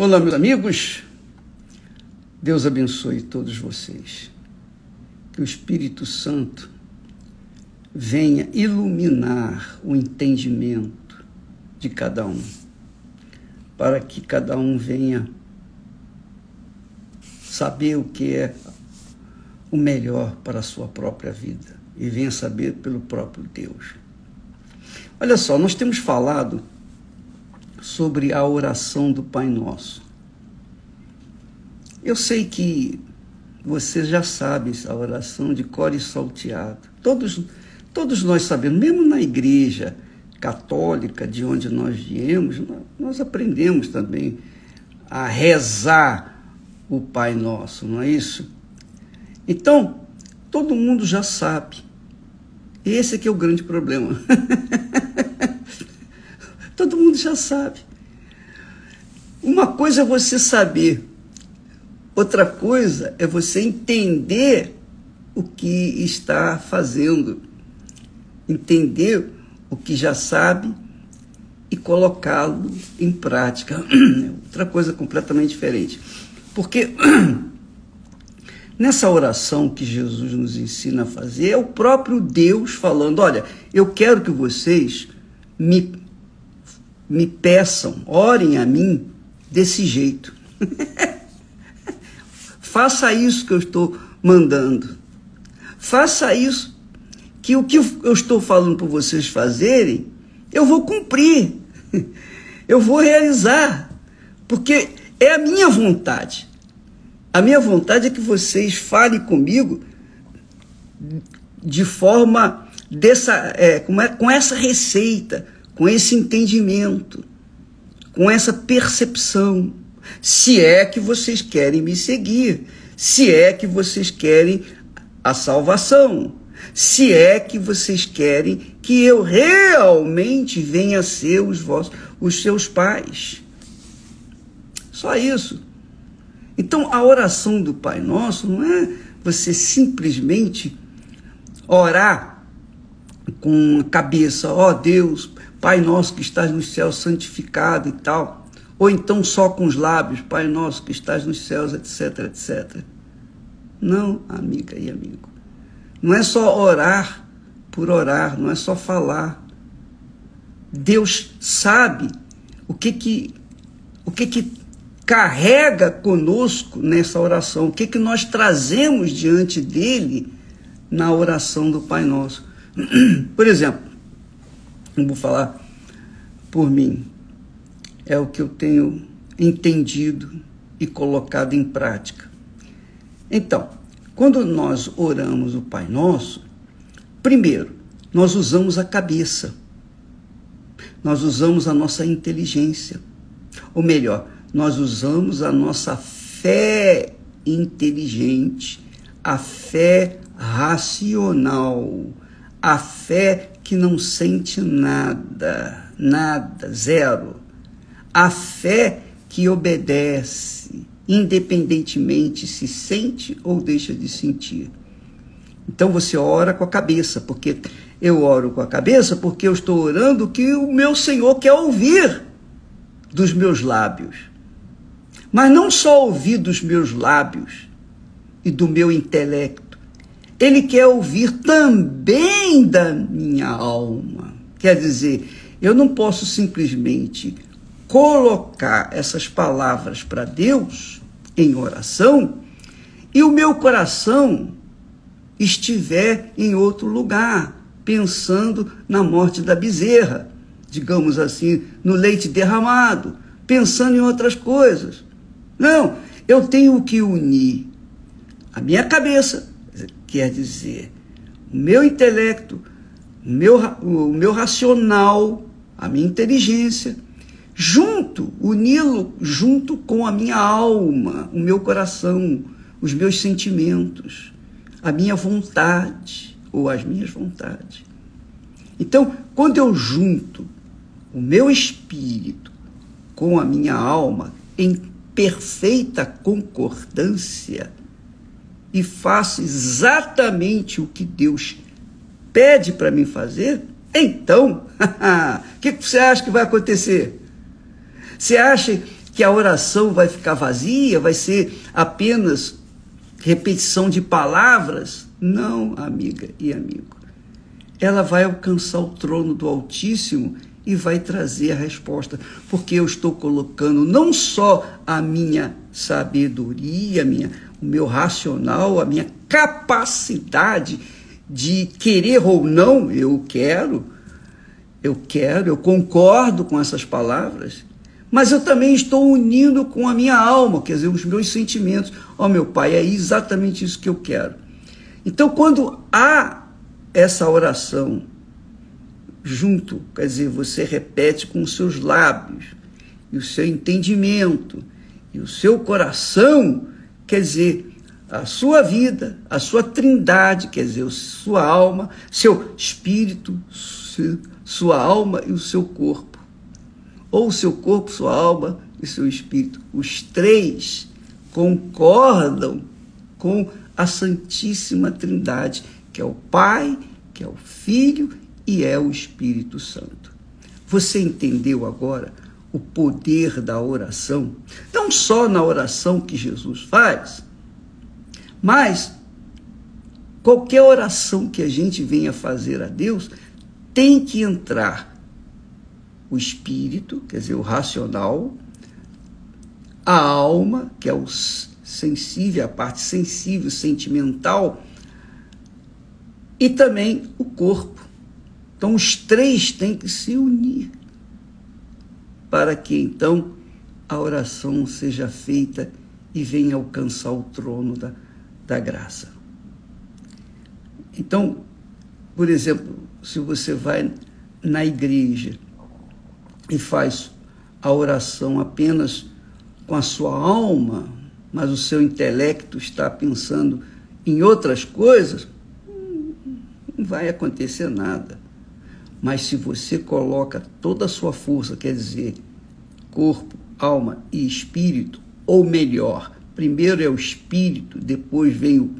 Olá, meus amigos. Deus abençoe todos vocês. Que o Espírito Santo venha iluminar o entendimento de cada um, para que cada um venha saber o que é o melhor para a sua própria vida e venha saber pelo próprio Deus. Olha só, nós temos falado sobre a oração do Pai Nosso. Eu sei que você já sabe a oração de core salteado. Todos, todos nós sabemos, mesmo na igreja católica de onde nós viemos, nós aprendemos também a rezar o Pai Nosso, não é isso? Então, todo mundo já sabe. Esse é que é o grande problema. todo mundo já sabe. Uma coisa é você saber, outra coisa é você entender o que está fazendo, entender o que já sabe e colocá-lo em prática. Outra coisa completamente diferente. Porque nessa oração que Jesus nos ensina a fazer, é o próprio Deus falando: olha, eu quero que vocês me, me peçam, orem a mim desse jeito. Faça isso que eu estou mandando. Faça isso que o que eu estou falando para vocês fazerem, eu vou cumprir. Eu vou realizar. Porque é a minha vontade. A minha vontade é que vocês falem comigo de forma dessa, é, com, com essa receita, com esse entendimento com essa percepção. Se é que vocês querem me seguir, se é que vocês querem a salvação, se é que vocês querem que eu realmente venha a ser os vossos, os seus pais. Só isso. Então a oração do Pai Nosso não é você simplesmente orar com a cabeça, ó oh, Deus, Pai nosso que estás nos céus, santificado e tal. Ou então só com os lábios, Pai nosso que estás nos céus, etc, etc. Não, amiga e amigo. Não é só orar por orar, não é só falar. Deus sabe o que que o que que carrega conosco nessa oração, o que que nós trazemos diante dele na oração do Pai Nosso. Por exemplo, vou falar por mim, é o que eu tenho entendido e colocado em prática. Então, quando nós oramos o Pai Nosso, primeiro, nós usamos a cabeça, nós usamos a nossa inteligência, ou melhor, nós usamos a nossa fé inteligente, a fé racional, a fé que não sente nada, nada, zero. A fé que obedece, independentemente se sente ou deixa de sentir. Então você ora com a cabeça, porque eu oro com a cabeça porque eu estou orando o que o meu Senhor quer ouvir dos meus lábios. Mas não só ouvir dos meus lábios e do meu intelecto, ele quer ouvir também da minha alma. Quer dizer, eu não posso simplesmente colocar essas palavras para Deus em oração e o meu coração estiver em outro lugar, pensando na morte da bezerra, digamos assim, no leite derramado, pensando em outras coisas. Não, eu tenho que unir a minha cabeça quer dizer, o meu intelecto, meu, o meu racional, a minha inteligência, junto, uni-lo junto com a minha alma, o meu coração, os meus sentimentos, a minha vontade ou as minhas vontades. Então, quando eu junto o meu espírito com a minha alma em perfeita concordância, e faço exatamente o que Deus pede para mim fazer, então, o que você acha que vai acontecer? Você acha que a oração vai ficar vazia, vai ser apenas repetição de palavras. Não, amiga e amigo. Ela vai alcançar o trono do Altíssimo e vai trazer a resposta, porque eu estou colocando não só a minha sabedoria, minha, o meu racional, a minha capacidade de querer ou não, eu quero, eu quero, eu concordo com essas palavras, mas eu também estou unindo com a minha alma, quer dizer, os meus sentimentos. Ó oh, meu Pai, é exatamente isso que eu quero. Então, quando há essa oração junto, quer dizer, você repete com os seus lábios, e o seu entendimento, e o seu coração, quer dizer, a sua vida, a sua trindade, quer dizer, sua alma, seu espírito, sua alma e o seu corpo. Ou o seu corpo, sua alma e seu espírito. Os três concordam com a Santíssima Trindade, que é o Pai, que é o Filho e é o Espírito Santo. Você entendeu agora o poder da oração? Não só na oração que Jesus faz, mas qualquer oração que a gente venha fazer a Deus tem que entrar o espírito, quer dizer, o racional, a alma, que é o sensível, a parte sensível, sentimental, e também o corpo. Então, os três têm que se unir para que então a oração seja feita e venha alcançar o trono da, da graça. Então, por exemplo, se você vai na igreja e faz a oração apenas com a sua alma, mas o seu intelecto está pensando em outras coisas, não vai acontecer nada. Mas se você coloca toda a sua força, quer dizer, corpo, alma e espírito, ou melhor, primeiro é o espírito, depois vem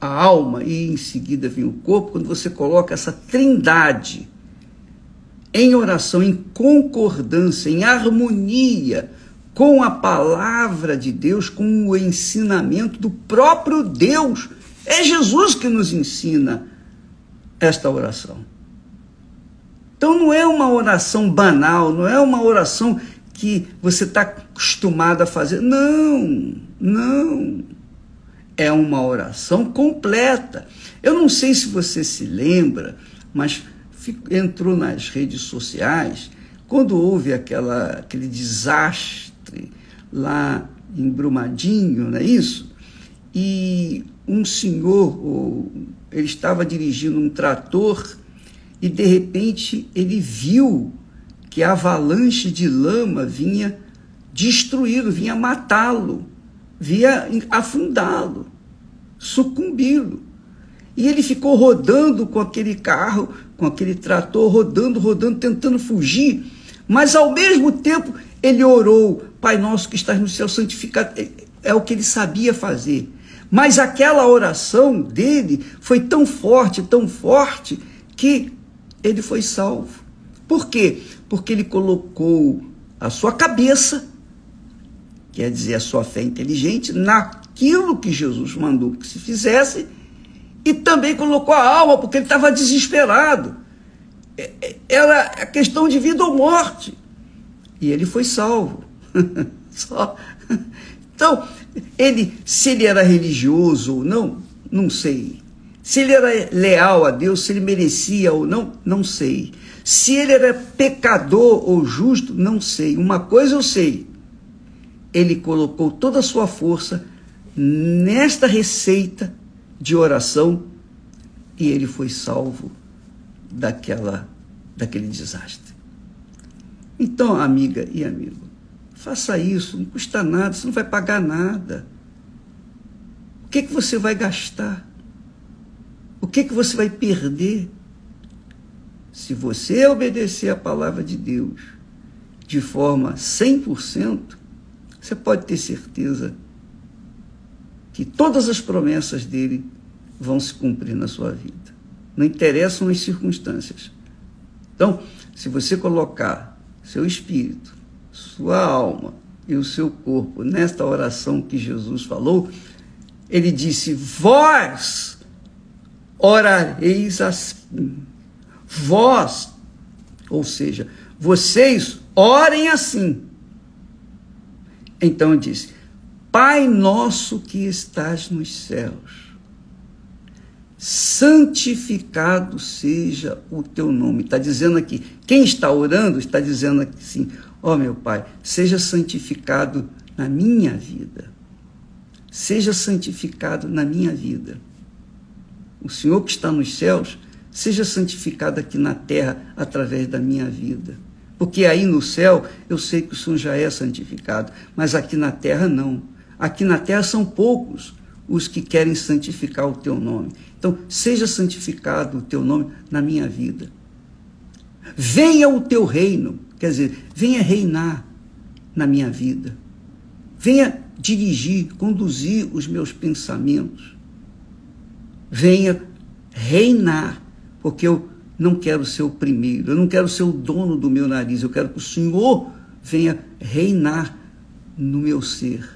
a alma e em seguida vem o corpo, quando você coloca essa trindade em oração, em concordância, em harmonia com a palavra de Deus, com o ensinamento do próprio Deus. É Jesus que nos ensina esta oração. Então não é uma oração banal, não é uma oração que você está acostumado a fazer. Não, não. É uma oração completa. Eu não sei se você se lembra, mas entrou nas redes sociais quando houve aquela, aquele desastre lá em Brumadinho, não é isso? E um senhor, ele estava dirigindo um trator e de repente ele viu que a avalanche de lama vinha destruí-lo, vinha matá-lo, vinha afundá-lo, sucumbi-lo. E ele ficou rodando com aquele carro, com aquele trator, rodando, rodando, tentando fugir, mas ao mesmo tempo ele orou: Pai nosso que estás no céu, santificado. É, é o que ele sabia fazer. Mas aquela oração dele foi tão forte, tão forte, que ele foi salvo. Por quê? Porque ele colocou a sua cabeça, quer dizer, a sua fé inteligente, naquilo que Jesus mandou que se fizesse, e também colocou a alma, porque ele estava desesperado. É, é, era a questão de vida ou morte. E ele foi salvo. Só. Então, ele, se ele era religioso ou não, não sei. Se ele era leal a Deus, se ele merecia ou não, não sei. Se ele era pecador ou justo, não sei. Uma coisa eu sei. Ele colocou toda a sua força nesta receita de oração e ele foi salvo daquela daquele desastre. Então, amiga e amigo, faça isso, não custa nada, você não vai pagar nada. O que, que você vai gastar? O que, que você vai perder? Se você obedecer a palavra de Deus de forma 100%, você pode ter certeza que todas as promessas dele vão se cumprir na sua vida. Não interessam as circunstâncias. Então, se você colocar seu espírito, sua alma e o seu corpo. Nesta oração que Jesus falou, ele disse: Vós orareis assim. Vós, ou seja, vocês orem assim. Então disse: Pai nosso que estás nos céus, santificado seja o teu nome. Está dizendo aqui, quem está orando está dizendo assim: Ó oh, meu Pai, seja santificado na minha vida. Seja santificado na minha vida. O Senhor que está nos céus, seja santificado aqui na terra através da minha vida. Porque aí no céu eu sei que o Senhor já é santificado, mas aqui na terra não. Aqui na terra são poucos os que querem santificar o teu nome. Então, seja santificado o teu nome na minha vida. Venha o teu reino, quer dizer, venha reinar na minha vida. Venha dirigir, conduzir os meus pensamentos. Venha reinar, porque eu não quero ser o primeiro, eu não quero ser o dono do meu nariz, eu quero que o Senhor venha reinar no meu ser.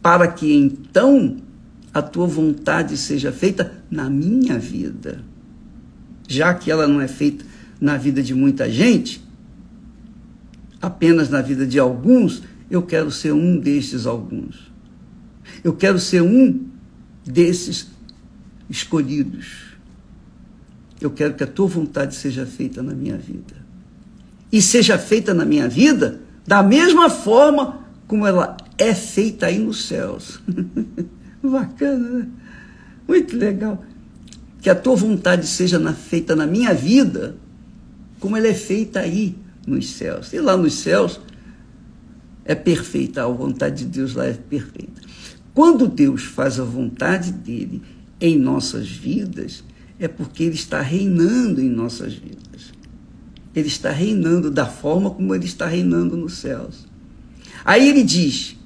Para que então a tua vontade seja feita na minha vida. Já que ela não é feita na vida de muita gente, apenas na vida de alguns, eu quero ser um destes alguns. Eu quero ser um desses escolhidos eu quero que a tua vontade seja feita na minha vida. E seja feita na minha vida da mesma forma como ela é feita aí nos céus. Bacana, né? Muito legal. Que a tua vontade seja na, feita na minha vida como ela é feita aí nos céus. E lá nos céus é perfeita, a vontade de Deus lá é perfeita. Quando Deus faz a vontade dele em nossas vidas, é porque Ele está reinando em nossas vidas. Ele está reinando da forma como Ele está reinando nos céus. Aí ele diz: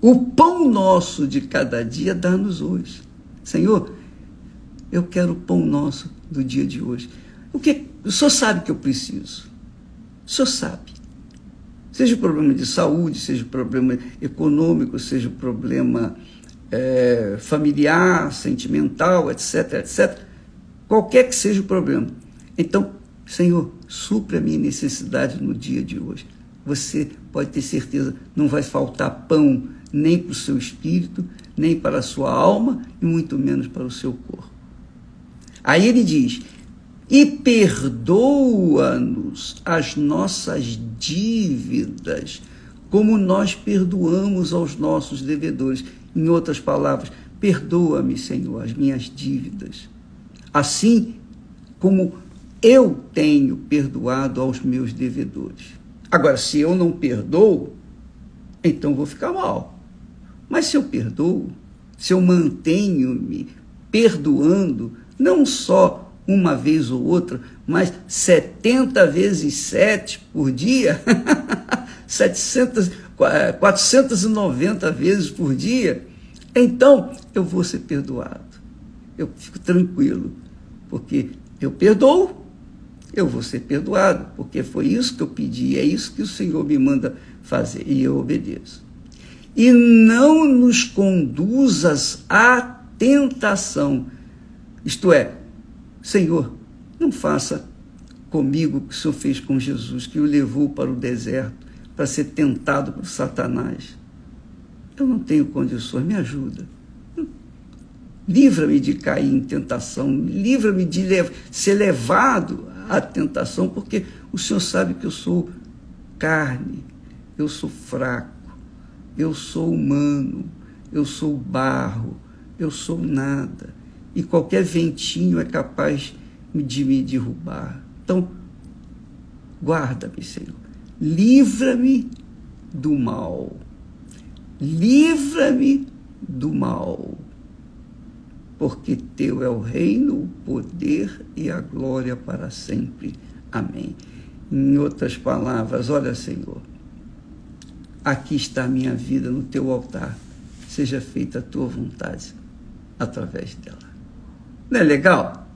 O pão nosso de cada dia dá-nos hoje. Senhor, eu quero o pão nosso do dia de hoje. O que o Senhor sabe que eu preciso. O Senhor sabe. Seja o problema de saúde, seja o problema econômico, seja o problema é, familiar, sentimental, etc, etc, qualquer que seja o problema. Então, Senhor, supra a minha necessidade no dia de hoje. Você pode ter certeza, não vai faltar pão nem para o seu espírito, nem para a sua alma, e muito menos para o seu corpo. Aí ele diz: e perdoa-nos as nossas dívidas, como nós perdoamos aos nossos devedores. Em outras palavras, perdoa-me, Senhor, as minhas dívidas, assim como eu tenho perdoado aos meus devedores. Agora, se eu não perdoo, então vou ficar mal. Mas se eu perdoo, se eu mantenho-me perdoando, não só uma vez ou outra, mas 70 vezes 7 por dia, 700, 490 vezes por dia, então eu vou ser perdoado. Eu fico tranquilo, porque eu perdoo, eu vou ser perdoado, porque foi isso que eu pedi, é isso que o Senhor me manda fazer, e eu obedeço. E não nos conduzas à tentação, isto é, Senhor, não faça comigo o que o Senhor fez com Jesus, que o levou para o deserto para ser tentado por Satanás. Eu não tenho condições, me ajuda. Livra-me de cair em tentação, livra-me de ser levado à tentação, porque o Senhor sabe que eu sou carne, eu sou fraco, eu sou humano, eu sou barro, eu sou nada. E qualquer ventinho é capaz de me derrubar. Então, guarda-me, Senhor livra-me do mal. Livra-me do mal. Porque teu é o reino, o poder e a glória para sempre. Amém. Em outras palavras, olha, Senhor, aqui está a minha vida no teu altar. Seja feita a tua vontade através dela. Não é legal?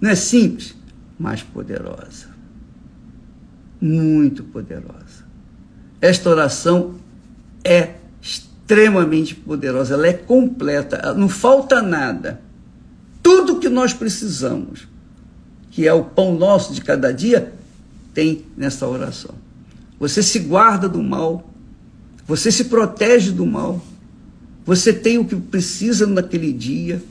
Não é simples, mas poderosa. muito poderosa. Esta oração é extremamente poderosa, ela é completa, não falta nada. Tudo que nós precisamos, que é o pão nosso de cada dia, tem nessa oração. Você se guarda do mal, você se protege do mal, você tem o que precisa naquele dia,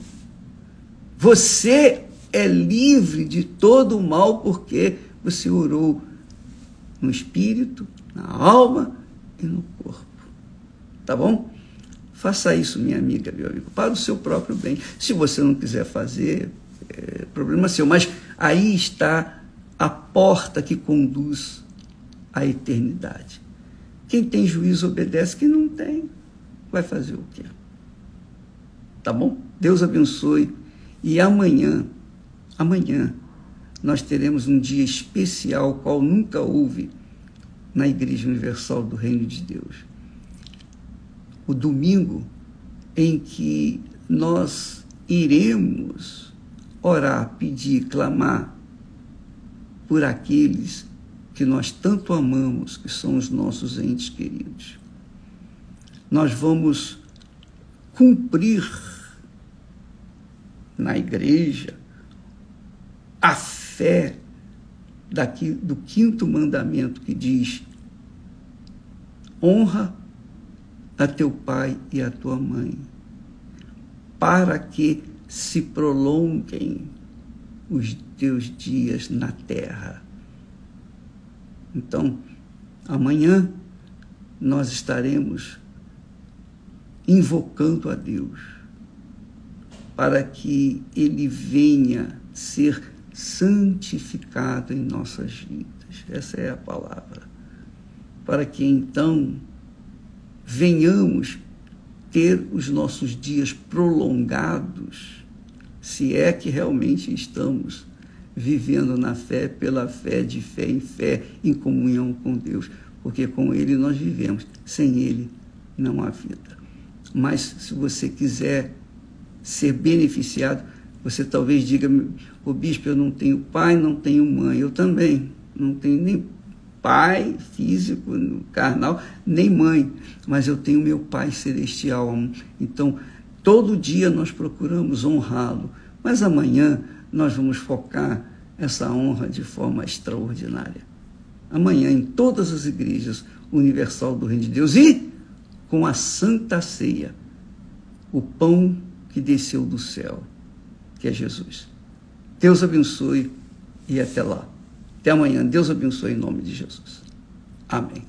você é livre de todo o mal porque você orou no espírito, na alma e no corpo. Tá bom? Faça isso, minha amiga, meu amigo, para o seu próprio bem. Se você não quiser fazer, é problema seu. Mas aí está a porta que conduz à eternidade. Quem tem juízo obedece, quem não tem, vai fazer o quê? Tá bom? Deus abençoe. E amanhã, amanhã, nós teremos um dia especial, qual nunca houve na Igreja Universal do Reino de Deus. O domingo em que nós iremos orar, pedir, clamar por aqueles que nós tanto amamos, que são os nossos entes queridos. Nós vamos cumprir na igreja a fé daqui, do quinto mandamento que diz: honra a teu pai e a tua mãe, para que se prolonguem os teus dias na terra. Então, amanhã nós estaremos invocando a Deus para que Ele venha ser santificado em nossas vidas. Essa é a palavra. Para que então venhamos ter os nossos dias prolongados, se é que realmente estamos vivendo na fé, pela fé, de fé em fé, em comunhão com Deus, porque com Ele nós vivemos, sem Ele não há vida. Mas se você quiser ser beneficiado, você talvez diga, o bispo, eu não tenho pai, não tenho mãe, eu também não tenho nem pai físico, carnal, nem mãe, mas eu tenho meu pai celestial. Então, todo dia nós procuramos honrá-lo, mas amanhã nós vamos focar essa honra de forma extraordinária. Amanhã, em todas as igrejas universal do Reino de Deus e com a Santa Ceia, o pão que desceu do céu, que é Jesus. Deus abençoe e até lá. Até amanhã. Deus abençoe em nome de Jesus. Amém.